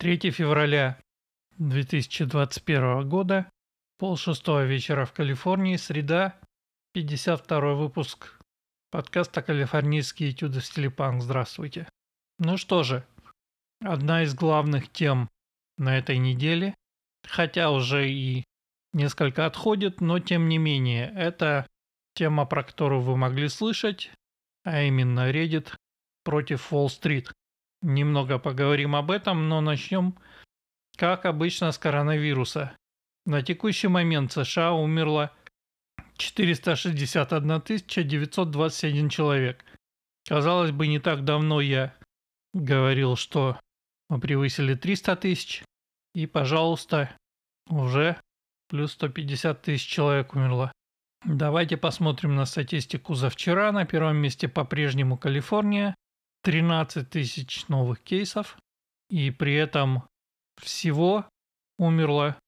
3 февраля 2021 года, полшестого вечера в Калифорнии, среда, 52 выпуск подкаста «Калифорнийские этюды в стиле панк». Здравствуйте. Ну что же, одна из главных тем на этой неделе, хотя уже и несколько отходит, но тем не менее, это тема, про которую вы могли слышать, а именно Reddit против Уолл-стрит. Немного поговорим об этом, но начнем, как обычно, с коронавируса. На текущий момент в США умерло 461 921 человек. Казалось бы, не так давно я говорил, что мы превысили 300 тысяч, и, пожалуйста, уже плюс 150 тысяч человек умерло. Давайте посмотрим на статистику за вчера. На первом месте по-прежнему Калифорния. 13 тысяч новых кейсов. И при этом всего умерло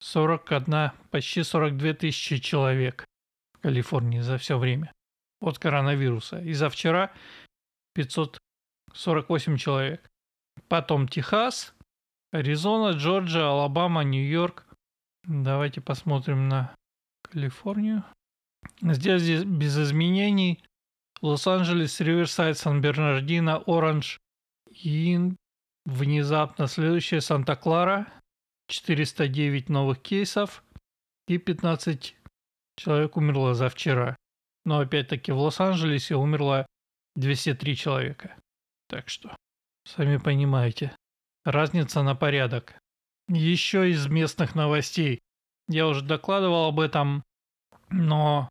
41, почти 42 тысячи человек в Калифорнии за все время от коронавируса. И за вчера 548 человек. Потом Техас, Аризона, Джорджия, Алабама, Нью-Йорк. Давайте посмотрим на Калифорнию. Здесь, без изменений. Лос-Анджелес, Риверсайд, Сан-Бернардино, Оранж и внезапно следующая Санта-Клара. 409 новых кейсов и 15 человек умерло за вчера. Но опять-таки в Лос-Анджелесе умерло 203 человека. Так что, сами понимаете, разница на порядок. Еще из местных новостей. Я уже докладывал об этом, но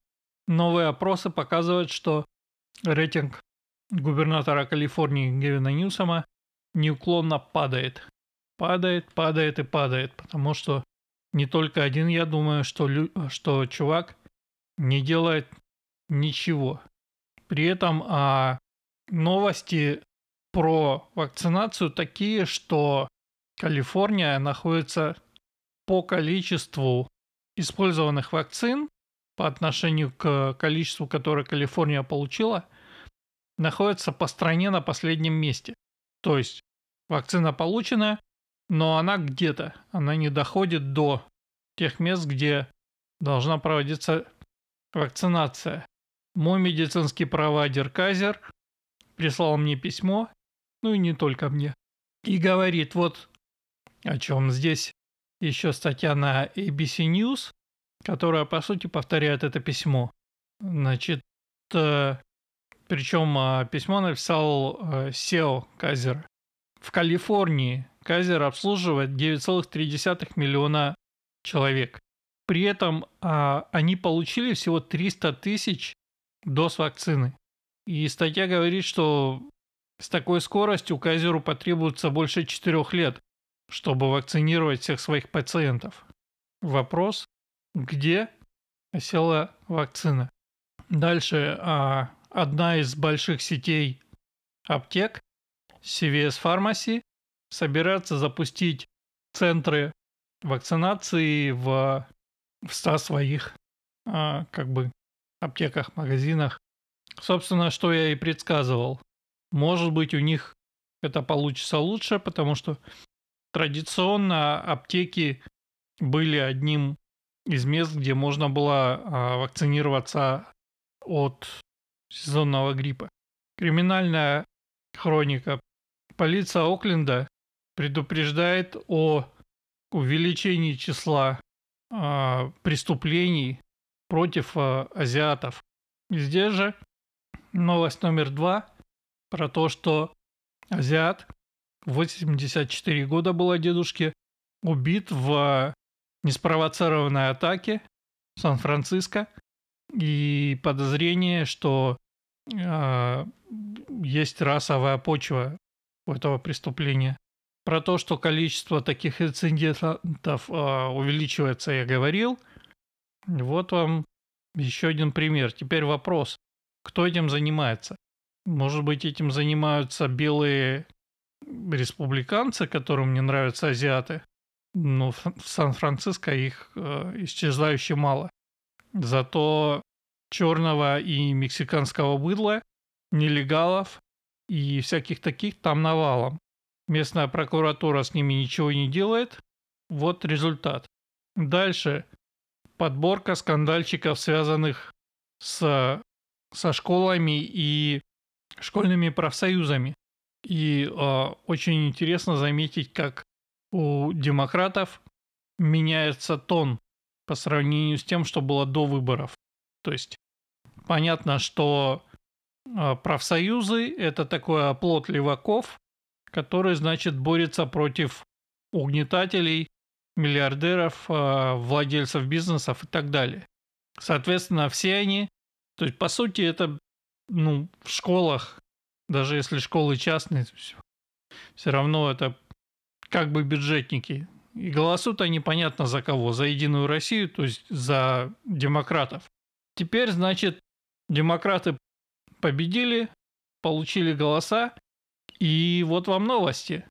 новые опросы показывают, что рейтинг губернатора Калифорнии Гевина Ньюсома неуклонно падает. Падает, падает и падает, потому что не только один, я думаю, что, что чувак не делает ничего. При этом а, новости про вакцинацию такие, что Калифорния находится по количеству использованных вакцин по отношению к количеству, которое Калифорния получила, находится по стране на последнем месте. То есть вакцина получена, но она где-то, она не доходит до тех мест, где должна проводиться вакцинация. Мой медицинский провайдер Казер прислал мне письмо, ну и не только мне, и говорит вот о чем здесь еще статья на ABC News, которая, по сути, повторяет это письмо. Значит, э, причем э, письмо написал э, SEO Казер. В Калифорнии Казер обслуживает 9,3 миллиона человек. При этом э, они получили всего 300 тысяч доз вакцины. И статья говорит, что с такой скоростью Казеру потребуется больше 4 лет, чтобы вакцинировать всех своих пациентов. Вопрос, где осела вакцина. Дальше а, одна из больших сетей аптек, CVS Pharmacy, собирается запустить центры вакцинации в, в 100 своих а, как бы аптеках, магазинах. Собственно, что я и предсказывал. Может быть, у них это получится лучше, потому что традиционно аптеки были одним из мест, где можно было а, вакцинироваться от сезонного гриппа. Криминальная хроника. Полиция Окленда предупреждает о увеличении числа а, преступлений против а, азиатов. Здесь же новость номер два про то, что азиат 84 года было дедушке убит в неспровоцированной атаке в Сан-Франциско и подозрение, что э, есть расовая почва у этого преступления. Про то, что количество таких инцидентов э, увеличивается, я говорил. Вот вам еще один пример. Теперь вопрос, кто этим занимается? Может быть, этим занимаются белые республиканцы, которым не нравятся азиаты? Но в Сан-Франциско их э, исчезающе мало. Зато черного и мексиканского быдла, нелегалов и всяких таких там навалом. Местная прокуратура с ними ничего не делает. Вот результат. Дальше. Подборка скандальчиков, связанных с, со школами и школьными профсоюзами. И э, очень интересно заметить, как у демократов меняется тон по сравнению с тем, что было до выборов. То есть понятно, что э, профсоюзы – это такой оплот леваков, который, значит, борется против угнетателей, миллиардеров, э, владельцев бизнесов и так далее. Соответственно, все они, то есть, по сути, это ну, в школах, даже если школы частные, все равно это как бы бюджетники. И голосуют они понятно за кого. За Единую Россию, то есть за демократов. Теперь, значит, демократы победили, получили голоса, и вот вам новости.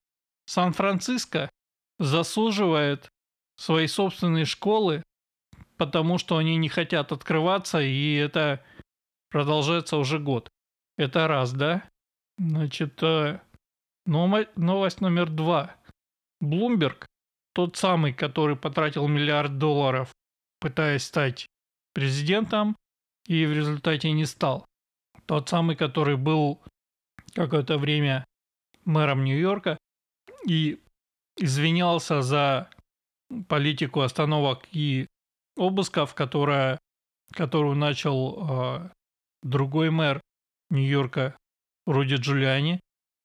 Сан-Франциско заслуживает свои собственные школы, потому что они не хотят открываться, и это продолжается уже год. Это раз, да? Значит, э, новость номер два. Блумберг, тот самый, который потратил миллиард долларов, пытаясь стать президентом, и в результате не стал. Тот самый, который был какое-то время мэром Нью-Йорка и извинялся за политику остановок и обысков, которая, которую начал э, другой мэр Нью-Йорка Руди Джулиани,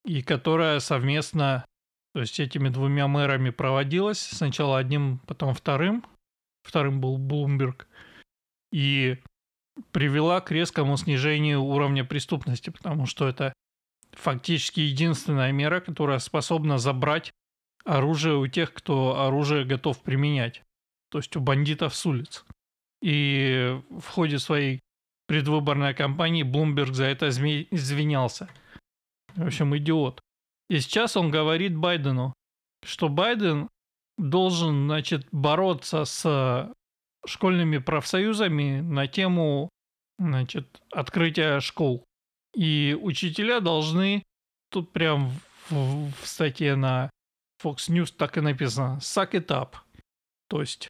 и которая совместно, то есть этими двумя мэрами проводилась, сначала одним, потом вторым, вторым был Блумберг, и привела к резкому снижению уровня преступности, потому что это фактически единственная мера, которая способна забрать оружие у тех, кто оружие готов применять, то есть у бандитов с улиц. И в ходе своей предвыборной кампании Блумберг за это извинялся. В общем, идиот. И сейчас он говорит Байдену, что Байден должен, значит, бороться с школьными профсоюзами на тему, значит, открытия школ. И учителя должны, тут прям в, в статье на Fox News так и написано, suck it up. То есть,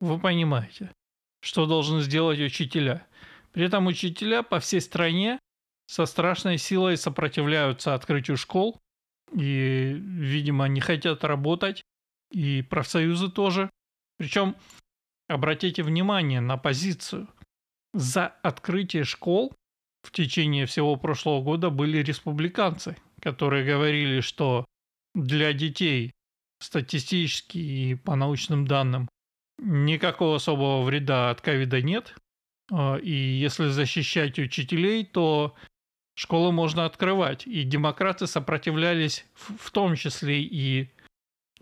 вы понимаете, что должны сделать учителя. При этом учителя по всей стране со страшной силой сопротивляются открытию школ и, видимо, не хотят работать, и профсоюзы тоже. Причем, обратите внимание на позицию. За открытие школ в течение всего прошлого года были республиканцы, которые говорили, что для детей статистически и по научным данным никакого особого вреда от ковида нет, а, и если защищать учителей, то школы можно открывать. И демократы сопротивлялись, в том числе и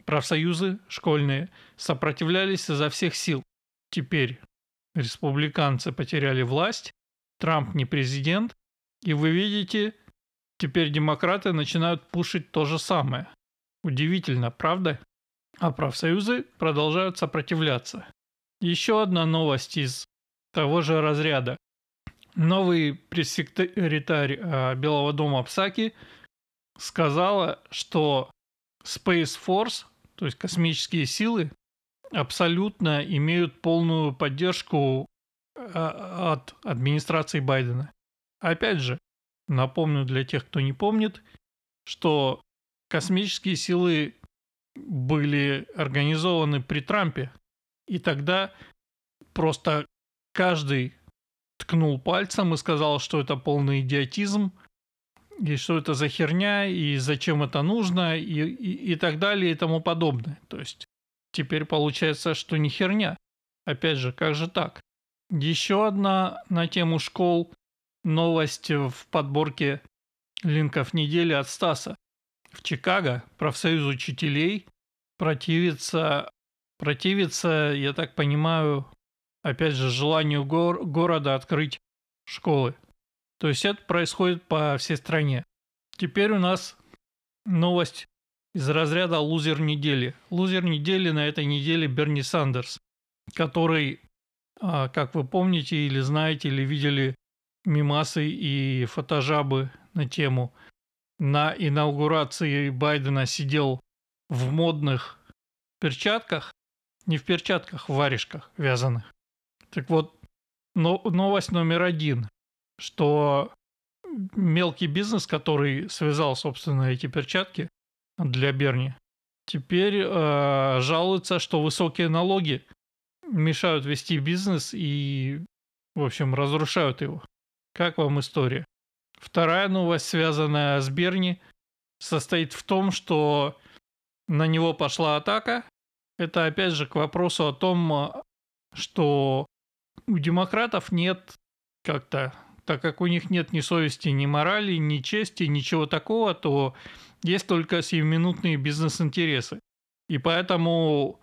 профсоюзы школьные, сопротивлялись изо всех сил. Теперь республиканцы потеряли власть, Трамп не президент, и вы видите, теперь демократы начинают пушить то же самое. Удивительно, правда? А профсоюзы продолжают сопротивляться. Еще одна новость из того же разряда. Новый пресс-секретарь э, Белого дома Псаки сказала, что Space Force, то есть космические силы, абсолютно имеют полную поддержку э, от администрации Байдена. Опять же, напомню для тех, кто не помнит, что космические силы были организованы при Трампе, и тогда просто каждый ткнул пальцем и сказал, что это полный идиотизм, и что это за херня, и зачем это нужно, и, и, и так далее, и тому подобное. То есть теперь получается, что не херня. Опять же, как же так? Еще одна на тему школ новость в подборке линков недели от Стаса. В Чикаго профсоюз учителей противится, противится, я так понимаю, опять же, желанию гор города открыть школы. То есть это происходит по всей стране. Теперь у нас новость из разряда лузер недели. Лузер недели на этой неделе Берни Сандерс, который, а, как вы помните или знаете, или видели мимасы и фотожабы на тему на инаугурации Байдена сидел в модных перчатках, не в перчатках, в варежках вязаных. Так вот, но, новость номер один, что мелкий бизнес, который связал, собственно, эти перчатки для Берни, теперь э, жалуется, что высокие налоги мешают вести бизнес и, в общем, разрушают его. Как вам история? Вторая новость, связанная с Берни, состоит в том, что на него пошла атака. Это опять же к вопросу о том, что у демократов нет как-то, так как у них нет ни совести, ни морали, ни чести, ничего такого, то есть только сиюминутные бизнес-интересы. И поэтому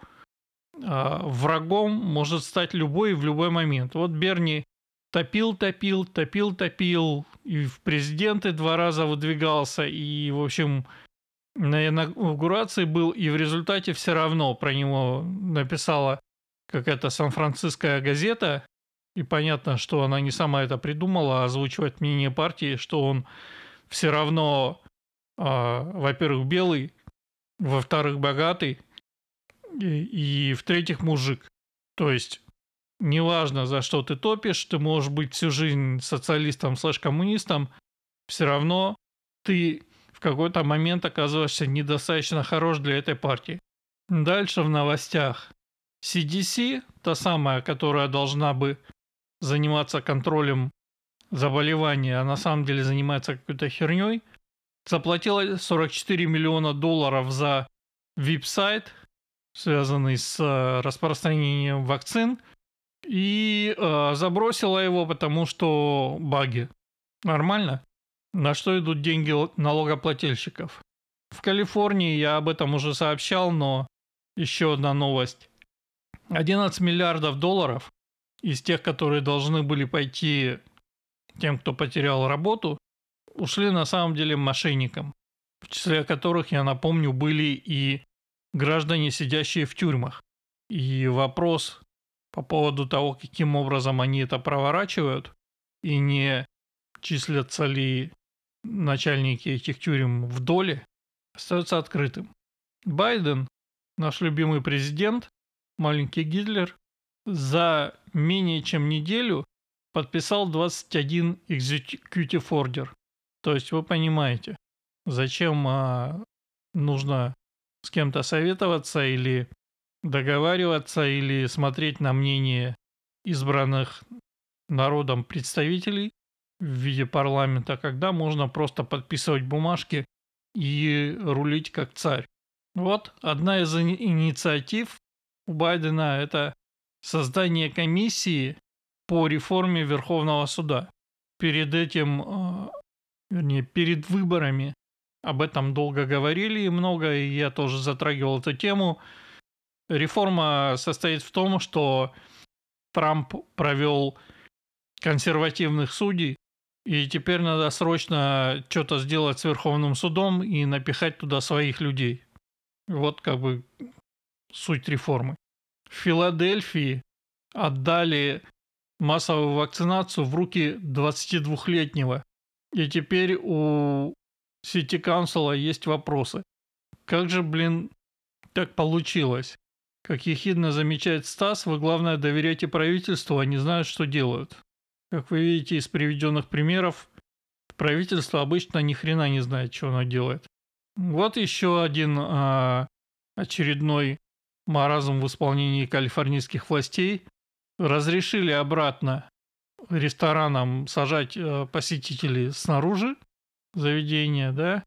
э, врагом может стать любой в любой момент. Вот Берни топил, топил, топил, топил, и в президенты два раза выдвигался, и, в общем, на инаугурации был, и в результате все равно про него написала какая-то сан-франциская газета, и понятно, что она не сама это придумала, а озвучивает мнение партии, что он все равно, э, во-первых, белый, во-вторых, богатый, и, и в-третьих, мужик. То есть неважно, за что ты топишь, ты можешь быть всю жизнь социалистом слэш-коммунистом, все равно ты в какой-то момент оказываешься недостаточно хорош для этой партии. Дальше в новостях. CDC, та самая, которая должна бы заниматься контролем заболевания, а на самом деле занимается какой-то херней, заплатила 44 миллиона долларов за вип-сайт, связанный с э, распространением вакцин – и э, забросила его, потому что баги. Нормально? На что идут деньги налогоплательщиков? В Калифорнии я об этом уже сообщал, но еще одна новость. 11 миллиардов долларов из тех, которые должны были пойти тем, кто потерял работу, ушли на самом деле мошенникам, в числе которых, я напомню, были и граждане, сидящие в тюрьмах. И вопрос, по поводу того, каким образом они это проворачивают, и не числятся ли начальники этих тюрем в доле, остается открытым. Байден, наш любимый президент, маленький Гитлер, за менее чем неделю подписал 21 executive order. То есть вы понимаете, зачем а, нужно с кем-то советоваться или договариваться или смотреть на мнение избранных народом представителей в виде парламента, когда можно просто подписывать бумажки и рулить как царь. Вот одна из инициатив у Байдена – это создание комиссии по реформе Верховного суда. Перед этим, э, вернее, перед выборами об этом долго говорили и много, и я тоже затрагивал эту тему – Реформа состоит в том, что Трамп провел консервативных судей, и теперь надо срочно что-то сделать с Верховным судом и напихать туда своих людей. Вот как бы суть реформы. Филадельфии отдали массовую вакцинацию в руки 22-летнего. И теперь у Сити Council есть вопросы. Как же, блин, так получилось? Как ехидно замечает Стас, вы главное доверяйте правительству, они знают, что делают. Как вы видите из приведенных примеров, правительство обычно ни хрена не знает, что оно делает. Вот еще один а, очередной маразм в исполнении калифорнийских властей. Разрешили обратно ресторанам сажать а, посетителей снаружи заведения, да,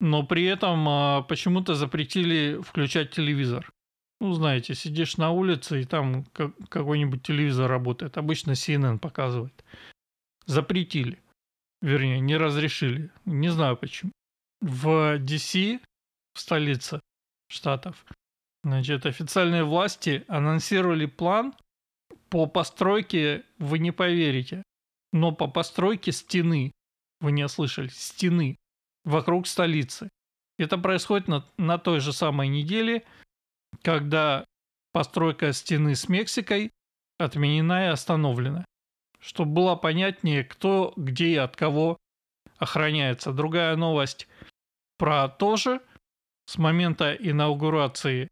но при этом а, почему-то запретили включать телевизор. Ну, знаете, сидишь на улице, и там какой-нибудь телевизор работает. Обычно CNN показывает. Запретили. Вернее, не разрешили. Не знаю почему. В DC, в столице штатов, значит, официальные власти анонсировали план по постройке, вы не поверите, но по постройке стены, вы не ослышались, стены вокруг столицы. Это происходит на, на той же самой неделе, когда постройка стены с Мексикой отменена и остановлена. Чтобы было понятнее, кто, где и от кого охраняется. Другая новость. про то же. С момента инаугурации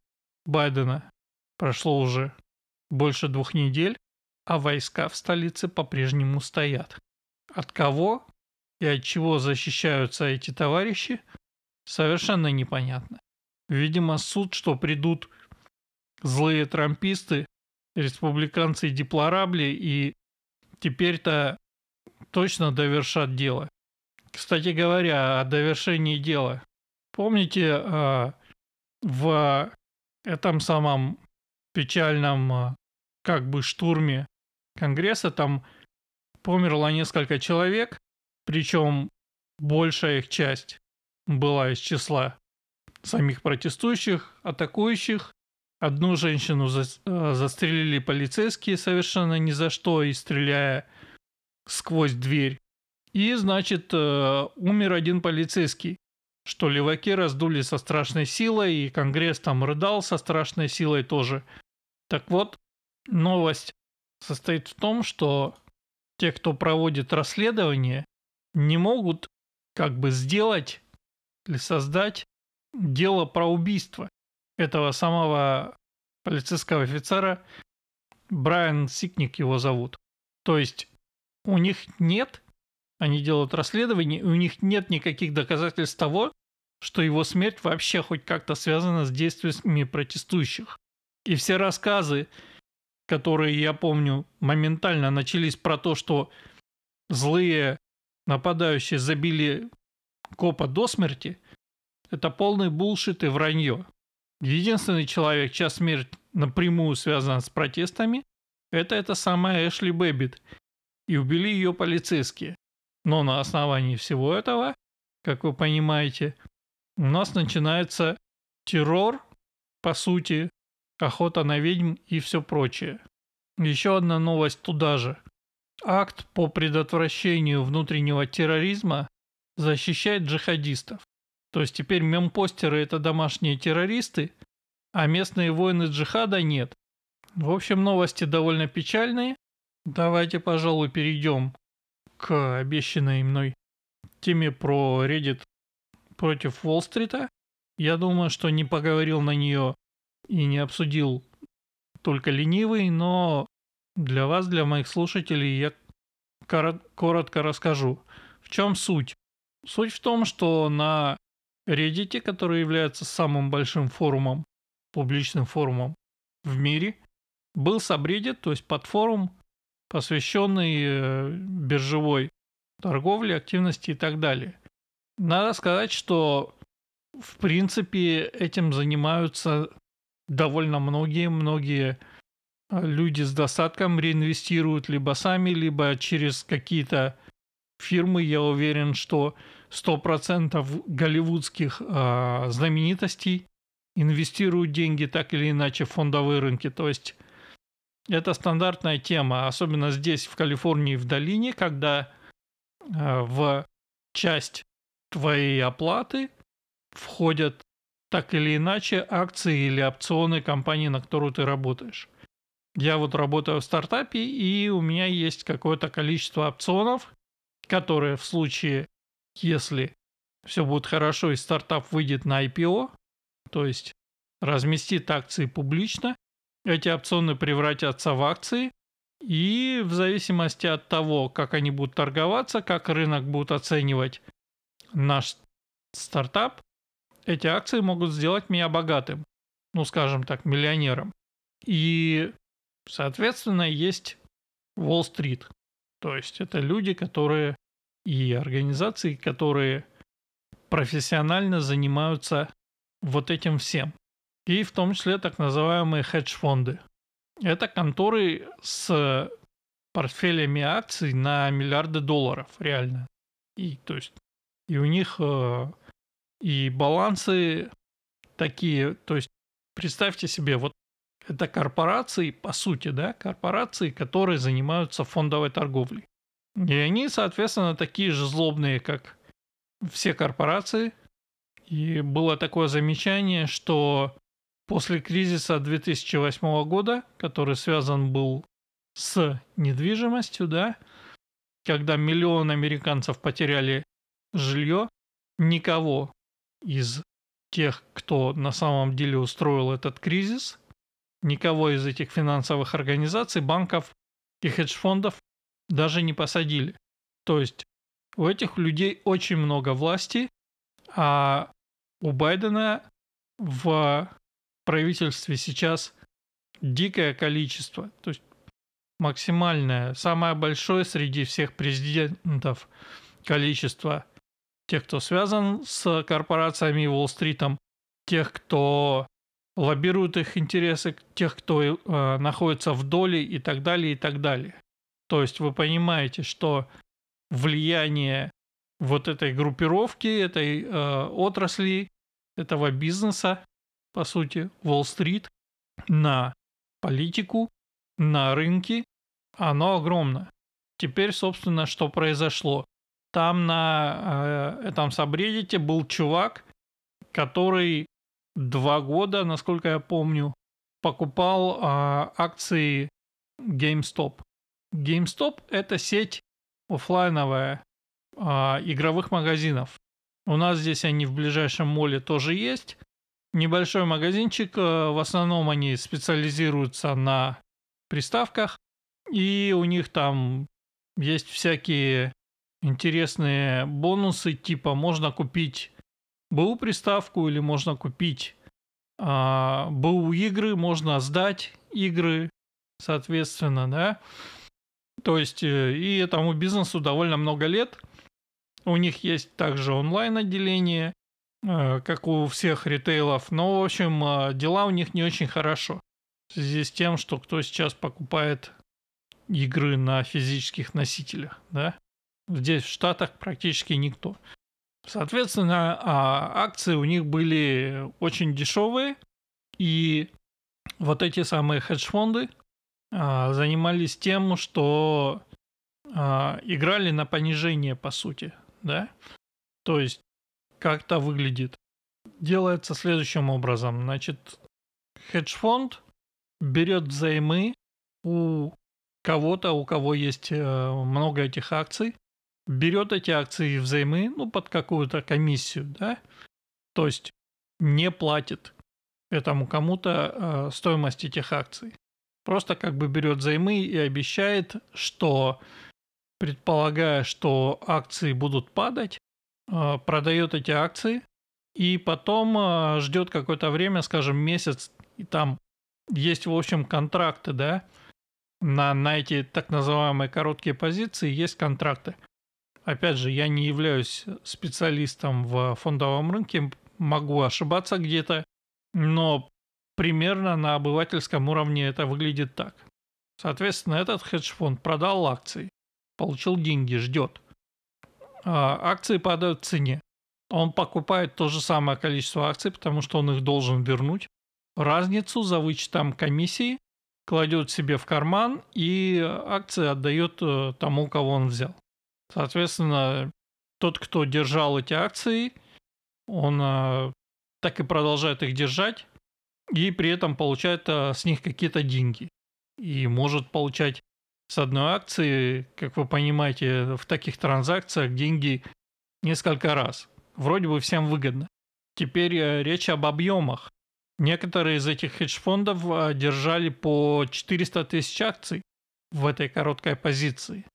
Байдена прошло уже больше двух недель, а войска в столице по-прежнему стоят. От кого и от чего защищаются эти товарищи, совершенно непонятно. Видимо, суд, что придут злые трамписты, республиканцы и деплорабли, и теперь-то точно довершат дело. Кстати говоря, о довершении дела. Помните, а, в этом самом печальном а, как бы штурме Конгресса там померло несколько человек, причем большая их часть была из числа самих протестующих, атакующих. Одну женщину за, э, застрелили полицейские совершенно ни за что и стреляя сквозь дверь. И, значит, э, умер один полицейский, что леваки раздули со страшной силой, и Конгресс там рыдал со страшной силой тоже. Так вот, новость состоит в том, что те, кто проводит расследование, не могут как бы сделать или создать дело про убийство этого самого полицейского офицера, Брайан Сикник его зовут. То есть у них нет, они делают расследование, и у них нет никаких доказательств того, что его смерть вообще хоть как-то связана с действиями протестующих. И все рассказы, которые, я помню, моментально начались про то, что злые нападающие забили копа до смерти, это полный булшит и вранье. Единственный человек, чья смерть напрямую связана с протестами, это эта самая Эшли Бэббит. И убили ее полицейские. Но на основании всего этого, как вы понимаете, у нас начинается террор, по сути, охота на ведьм и все прочее. Еще одна новость туда же. Акт по предотвращению внутреннего терроризма защищает джихадистов. То есть теперь мемпостеры это домашние террористы, а местные воины джихада нет. В общем, новости довольно печальные. Давайте, пожалуй, перейдем к обещанной мной теме про Reddit против Уолл-стрита. Я думаю, что не поговорил на нее и не обсудил только ленивый, но для вас, для моих слушателей, я коротко расскажу. В чем суть? Суть в том, что на Reddit, который является самым большим форумом, публичным форумом в мире, был сабреддит, то есть подфорум, посвященный э, биржевой торговле, активности и так далее. Надо сказать, что в принципе этим занимаются довольно многие, многие э, люди с достатком реинвестируют либо сами, либо через какие-то фирмы. Я уверен, что 100% голливудских э, знаменитостей инвестируют деньги так или иначе в фондовые рынки. То есть это стандартная тема, особенно здесь, в Калифорнии, в долине, когда э, в часть твоей оплаты входят так или иначе акции или опционы компании, на которую ты работаешь. Я вот работаю в стартапе, и у меня есть какое-то количество опционов, которые в случае если все будет хорошо и стартап выйдет на IPO, то есть разместит акции публично, эти опционы превратятся в акции, и в зависимости от того, как они будут торговаться, как рынок будет оценивать наш стартап, эти акции могут сделать меня богатым, ну скажем так, миллионером. И, соответственно, есть Уолл-стрит. То есть это люди, которые и организации, которые профессионально занимаются вот этим всем. И в том числе так называемые хедж-фонды. Это конторы с портфелями акций на миллиарды долларов, реально. И, то есть, и у них э, и балансы такие, то есть, представьте себе, вот это корпорации, по сути, да, корпорации, которые занимаются фондовой торговлей. И они, соответственно, такие же злобные, как все корпорации. И было такое замечание, что после кризиса 2008 года, который связан был с недвижимостью, да, когда миллион американцев потеряли жилье, никого из тех, кто на самом деле устроил этот кризис. Никого из этих финансовых организаций, банков и хедж-фондов даже не посадили. То есть у этих людей очень много власти, а у Байдена в правительстве сейчас дикое количество, то есть максимальное, самое большое среди всех президентов количество тех, кто связан с корпорациями и Уолл-стритом, тех, кто лоббирует их интересы, тех, кто э, находится в доле и так далее, и так далее. То есть вы понимаете, что влияние вот этой группировки, этой э, отрасли, этого бизнеса, по сути, Уолл-стрит, на политику, на рынки, оно огромно. Теперь, собственно, что произошло? Там на э, этом сабреддите был чувак, который два года, насколько я помню, покупал э, акции GameStop. GameStop – это сеть офлайновая э, игровых магазинов. У нас здесь они в ближайшем моле тоже есть. Небольшой магазинчик, э, в основном они специализируются на приставках, и у них там есть всякие интересные бонусы, типа можно купить БУ приставку или можно купить а, БУ игры, можно сдать игры, соответственно, да. То есть э, и этому бизнесу довольно много лет. У них есть также онлайн отделение, как у всех ритейлов. Но, в общем, э, дела у них не очень хорошо. В связи с тем, что кто сейчас покупает игры на физических носителях, да? Здесь в Штатах практически никто. Соответственно, а, акции у них были очень дешевые, и вот эти самые хедж-фонды а, занимались тем, что а, играли на понижение, по сути, да? То есть, как это выглядит? Делается следующим образом. Значит, хедж-фонд берет взаймы у кого-то, у кого есть э, много этих акций, берет эти акции взаймы, ну, под какую-то комиссию, да, то есть не платит этому кому-то э, стоимость этих акций. Просто как бы берет взаймы и обещает, что, предполагая, что акции будут падать, продает эти акции и потом э, ждет какое-то время, скажем, месяц, и там есть, в общем, контракты, да, на, на эти так называемые короткие позиции есть контракты. Опять же, я не являюсь специалистом в фондовом рынке, могу ошибаться где-то, но примерно на обывательском уровне это выглядит так. Соответственно, этот хедж-фонд продал акции, получил деньги, ждет. А акции падают в цене. Он покупает то же самое количество акций, потому что он их должен вернуть. Разницу за вычетом комиссии кладет себе в карман и акции отдает э, тому, кого он взял. Соответственно, тот, кто держал эти акции, он э, так и продолжает их держать и при этом получает э, с них какие-то деньги. И может получать с одной акции, как вы понимаете, в таких транзакциях деньги несколько раз. Вроде бы всем выгодно. Теперь речь об объемах. Некоторые из этих хедж-фондов а, держали по 400 тысяч акций в этой короткой позиции.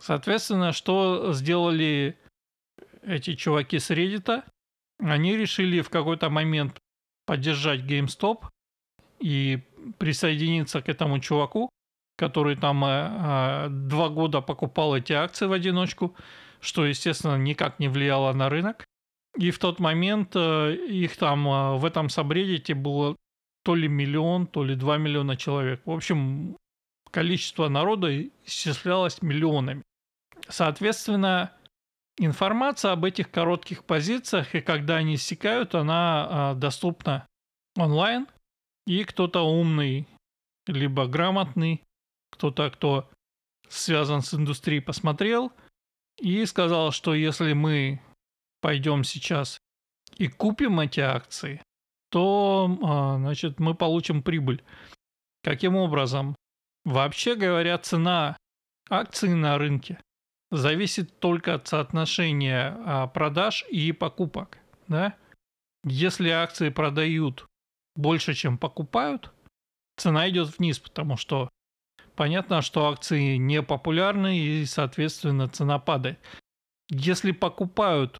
Соответственно, что сделали эти чуваки с Reddit? Они решили в какой-то момент поддержать GameStop и присоединиться к этому чуваку, который там э, два года покупал эти акции в одиночку, что, естественно, никак не влияло на рынок. И в тот момент э, их там э, в этом сабреддите было то ли миллион, то ли два миллиона человек. В общем, количество народа исчислялось миллионами. Соответственно, информация об этих коротких позициях и когда они иссякают, она э, доступна онлайн. И кто-то умный, либо грамотный, кто-то, кто связан с индустрией, посмотрел и сказал, что если мы пойдем сейчас и купим эти акции, то, а, значит, мы получим прибыль. Каким образом? Вообще говоря, цена акций на рынке зависит только от соотношения а, продаж и покупок. Да? Если акции продают больше, чем покупают, цена идет вниз, потому что понятно, что акции не популярны и, соответственно, цена падает. Если покупают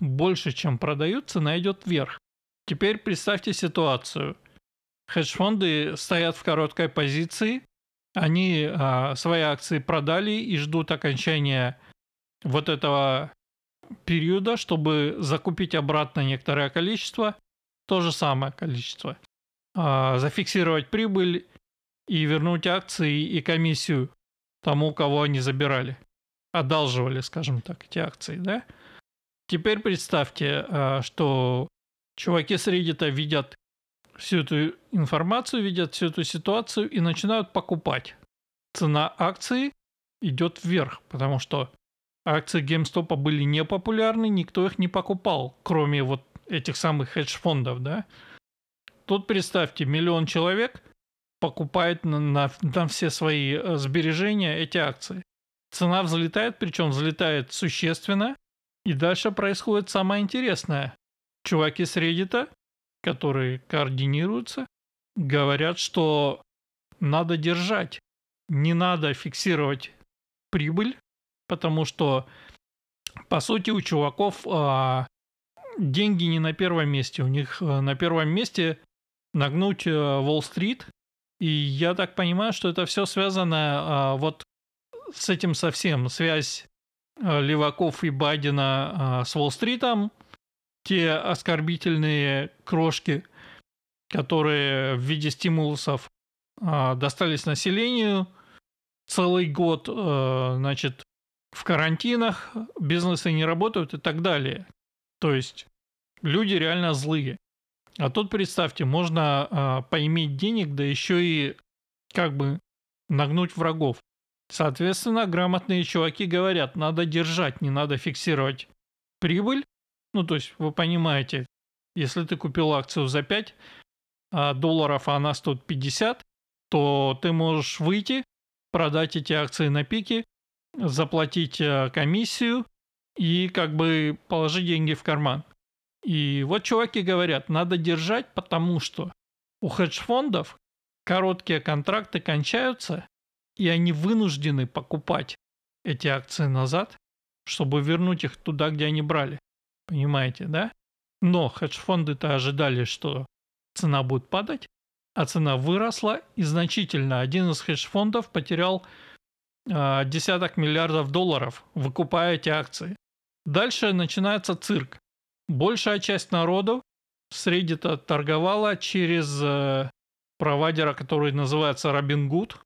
больше, чем продают, цена идет вверх. Теперь представьте ситуацию. Хедж-фонды стоят в короткой позиции, они а, свои акции продали и ждут окончания вот этого периода, чтобы закупить обратно некоторое количество, то же самое количество, а, зафиксировать прибыль и вернуть акции и комиссию тому, кого они забирали. Одалживали, скажем так, эти акции, да? Теперь представьте, а, что чуваки с Reddit видят всю эту информацию, видят всю эту ситуацию и начинают покупать. Цена акции идет вверх, потому что акции GameStop были непопулярны, никто их не покупал, кроме вот этих самых хедж-фондов, да. Тут представьте, миллион человек покупает на, на, на все свои э, сбережения эти акции. Цена взлетает, причем взлетает существенно, и дальше происходит самое интересное. Чуваки с Reddit, которые координируются, говорят, что надо держать, не надо фиксировать прибыль, потому что, по сути, у чуваков а, деньги не на первом месте. У них а, на первом месте нагнуть Уолл-стрит. И я так понимаю, что это все связано а, вот с этим совсем. Связь а, Леваков и Байдена а, с Уолл-стритом. Те оскорбительные крошки, которые в виде стимулусов а, достались населению целый год, а, значит, в карантинах, бизнесы не работают и так далее. То есть люди реально злые. А тут представьте, можно а, поиметь денег, да еще и как бы нагнуть врагов. Соответственно, грамотные чуваки говорят, надо держать, не надо фиксировать прибыль. Ну, то есть, вы понимаете, если ты купил акцию за 5 а, долларов, а она стоит 50, то ты можешь выйти, продать эти акции на пике, заплатить а, комиссию и как бы положить деньги в карман. И вот чуваки говорят, надо держать, потому что у хедж-фондов короткие контракты кончаются, и они вынуждены покупать эти акции назад, чтобы вернуть их туда, где они брали. Понимаете, да? Но хедж-фонды-то ожидали, что цена будет падать, а цена выросла и значительно. Один из хедж-фондов потерял э, десяток миллиардов долларов, выкупая эти акции. Дальше начинается цирк большая часть народу с Reddit торговала через э, провайдера, который называется Robinhood.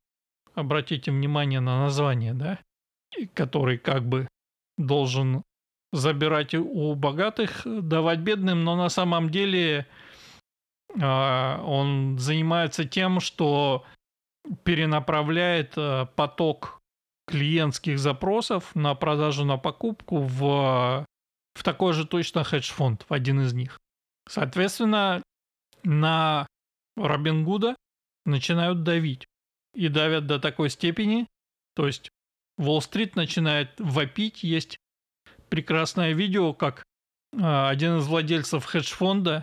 Обратите внимание на название, да? Который как бы должен забирать у богатых, давать бедным, но на самом деле э, он занимается тем, что перенаправляет э, поток клиентских запросов на продажу на покупку в в такой же точно хедж-фонд, в один из них. Соответственно, на Робин Гуда начинают давить. И давят до такой степени, то есть Уолл-стрит начинает вопить. Есть прекрасное видео, как а, один из владельцев хедж-фонда,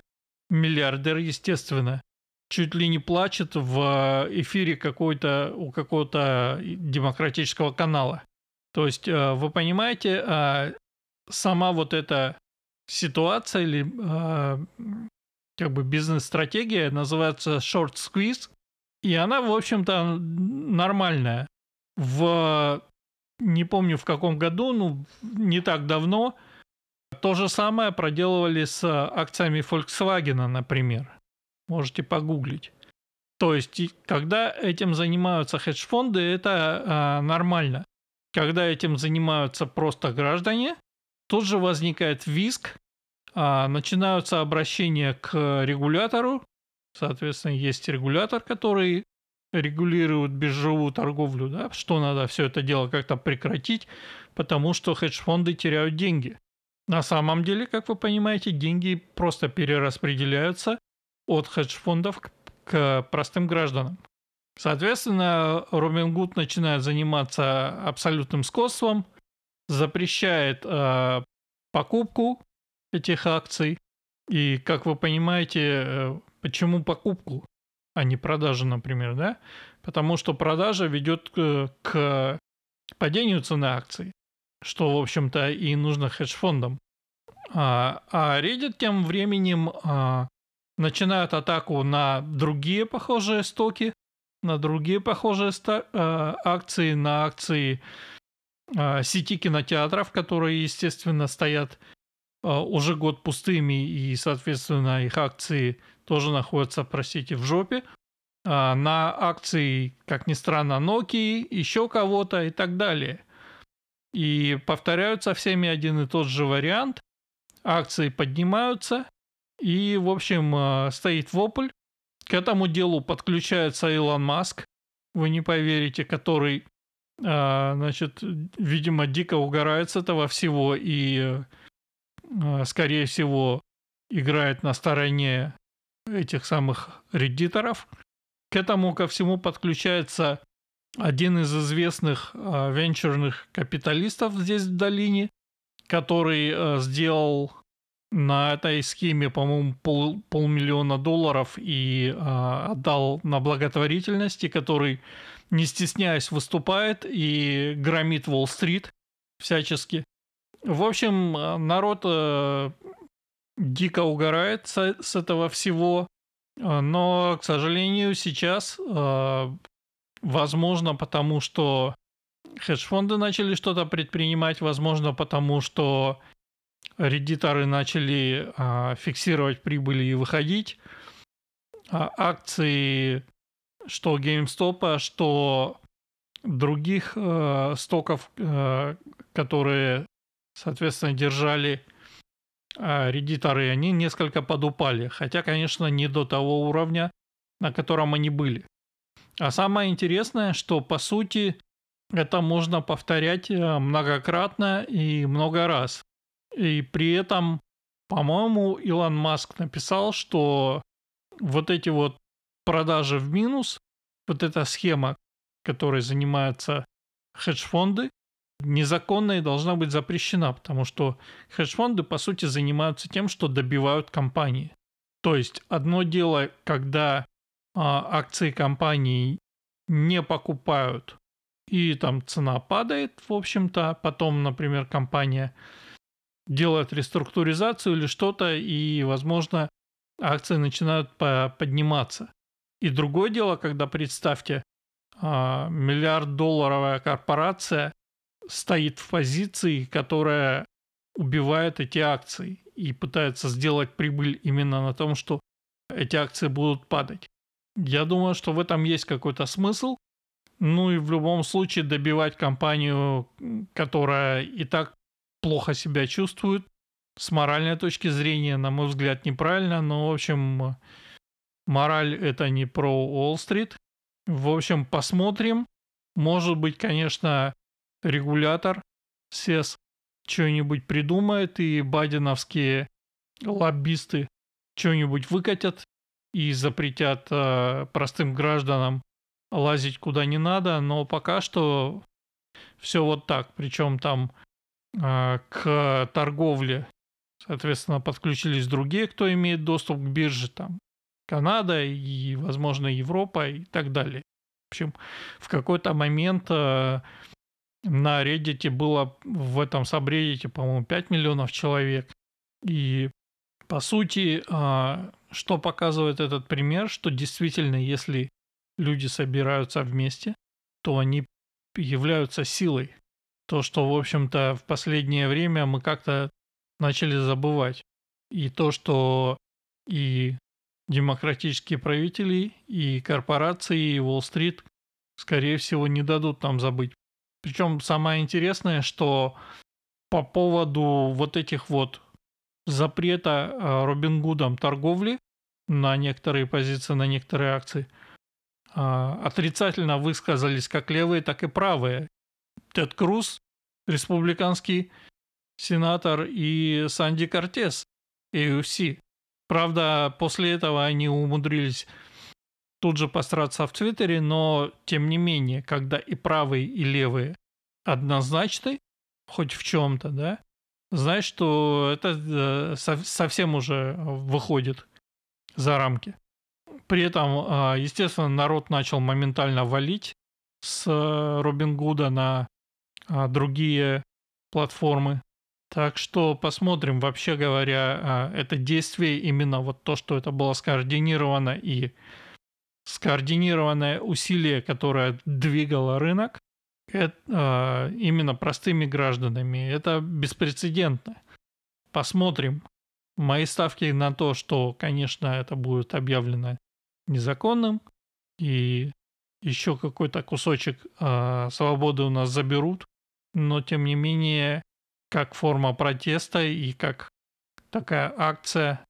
миллиардер, естественно, чуть ли не плачет в эфире какой-то у какого-то демократического канала. То есть, а, вы понимаете, а, сама вот эта ситуация или э, как бы бизнес-стратегия называется short squeeze, и она, в общем-то, нормальная. В не помню в каком году, ну, не так давно, то же самое проделывали с акциями Volkswagen, например. Можете погуглить. То есть, когда этим занимаются хедж-фонды, это э, нормально. Когда этим занимаются просто граждане, Тут же возникает виск, а, начинаются обращения к регулятору. Соответственно, есть регулятор, который регулирует биржевую торговлю, да, что надо все это дело как-то прекратить, потому что хедж-фонды теряют деньги. На самом деле, как вы понимаете, деньги просто перераспределяются от хедж-фондов к, к простым гражданам. Соответственно, Робин Гуд начинает заниматься абсолютным скотством, запрещает э, покупку этих акций И, как вы понимаете, э, почему покупку, а не продажу, например, да? Потому что продажа ведет к, к падению цены акций, что, в общем-то, и нужно хедж-фондам. А, а Reddit тем временем а, начинает атаку на другие похожие стоки, на другие похожие ста- а, акции, на акции сети кинотеатров, которые, естественно, стоят а, уже год пустыми, и, соответственно, их акции тоже находятся, простите, в жопе. А, на акции, как ни странно, Nokia, еще кого-то и так далее. И повторяются всеми один и тот же вариант. Акции поднимаются, и, в общем, а, стоит вопль. К этому делу подключается Илон Маск, вы не поверите, который, а, значит, видимо, дико угорает с этого всего и, скорее всего, играет на стороне этих самых реддиторов – к этому ко всему подключается один из известных э, венчурных капиталистов здесь в долине, который сделал на этой схеме, по-моему, пол, полмиллиона долларов и отдал на благотворительности, который, не стесняясь, выступает и громит Уолл-стрит всячески. В общем, народ э, дико угорает с, с этого всего. А, но, к сожалению, сейчас, а, возможно, потому что хедж-фонды начали что-то предпринимать, возможно, потому что редиторы начали а, фиксировать прибыли и выходить. Акции что GameStop, что других стоков, которые, соответственно, держали а редиторы, они несколько подупали, хотя, конечно, не до того уровня, на котором они были. А самое интересное, что по сути это можно повторять э, многократно и много раз. И при этом, по-моему, Илон Маск написал, что вот эти вот продажи в минус, вот эта схема, которой занимаются хедж-фонды, незаконна и должна быть запрещена, потому что хедж-фонды, по сути, занимаются тем, что добивают компании. То есть одно дело, когда а, акции компании не покупают и там цена падает, в общем-то, потом, например, компания делает реструктуризацию или что-то, и, возможно, акции начинают подниматься. И другое дело, когда, представьте, а, миллиард долларовая корпорация стоит в позиции, которая убивает эти акции и пытается сделать прибыль именно на том, что эти акции будут падать. Я думаю, что в этом есть какой-то смысл. Ну и в любом случае добивать компанию, которая и так плохо себя чувствует, с моральной точки зрения, на мой взгляд, неправильно. Но, в общем, мораль это не про Уолл-стрит. В общем, посмотрим. Может быть, конечно, регулятор СЕС что-нибудь придумает, и байденовские лоббисты что-нибудь выкатят и запретят э, простым гражданам лазить куда не надо, но пока что все вот так. Причем там э, к торговле, соответственно, подключились другие, кто имеет доступ к бирже, там Канада и, возможно, Европа и так далее. В общем, в какой-то момент э, на Reddit было в этом сабреддите, по-моему, 5 миллионов человек. И по сути, а, что показывает этот пример, что действительно, если люди собираются вместе, то они являются силой. То, что, в общем-то, в последнее время мы как-то начали забывать. И то, что и демократические правители, и корпорации, и Уолл-стрит, скорее всего, не дадут нам забыть причем самое интересное, что по поводу вот этих вот запрета э, Робин Гудом торговли на некоторые позиции, на некоторые акции, э, отрицательно высказались как левые, так и правые. Тед Круз, республиканский сенатор, и Санди Кортес, AUC. Правда, после этого они умудрились тут же посраться в Твиттере, но тем не менее, когда и правые, и левые однозначны, хоть в чем-то, да, знаешь, что это э, совсем уже выходит за рамки. При этом, а, естественно, народ начал моментально валить с Робин Гуда на а, другие платформы. Так что посмотрим, вообще говоря, а, это действие, именно вот то, что это было скоординировано и скоординированное усилие, которое двигало рынок, это, именно простыми гражданами, это беспрецедентно. Посмотрим. Мои ставки на то, что, конечно, это будет объявлено незаконным, и еще какой-то кусочек э, свободы у нас заберут, но тем не менее, как форма протеста и как такая акция,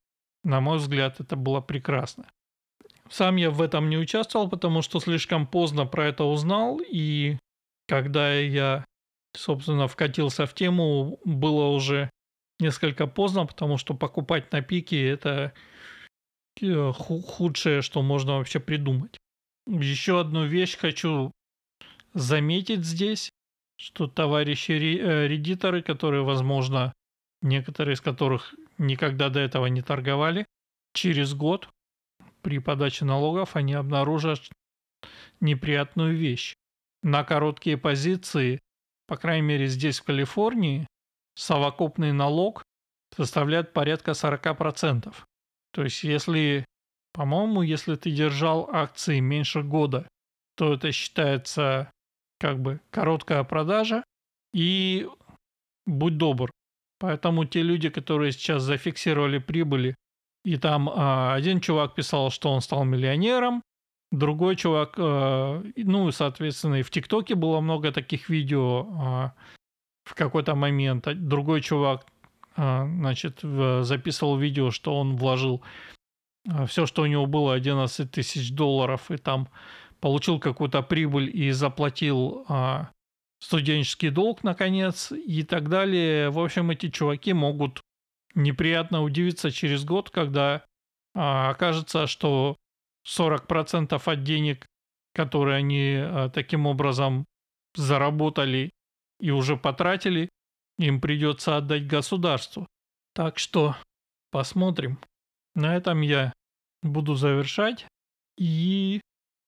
на мой взгляд, это было прекрасно. Сам я в этом не участвовал, потому что слишком поздно про это узнал, и когда я, собственно, вкатился в тему, было уже несколько поздно, потому что покупать на пике это Э, худшее, что можно вообще придумать. Еще одну вещь хочу заметить здесь, что товарищи э, редиторы, которые, возможно, некоторые из которых никогда до этого не торговали, через год при подаче налогов они обнаружат неприятную вещь. На короткие позиции, по крайней мере здесь в Калифорнии, совокупный налог составляет порядка 40%. То есть, если, по-моему, если ты держал акции меньше года, то это считается как бы короткая продажа. И будь добр. Поэтому те люди, которые сейчас зафиксировали прибыли, и там а, один чувак писал, что он стал миллионером, другой чувак, а, ну, соответственно, и в ТикТоке было много таких видео а, в какой-то момент. Другой чувак а, значит, записывал видео, что он вложил все, что у него было, 11 тысяч долларов, и там получил какую-то прибыль и заплатил а, студенческий долг, наконец, и так далее. В общем, эти чуваки могут неприятно удивиться через год, когда окажется, что 40% от денег, которые они таким образом заработали и уже потратили, им придется отдать государству. Так что посмотрим. На этом я буду завершать и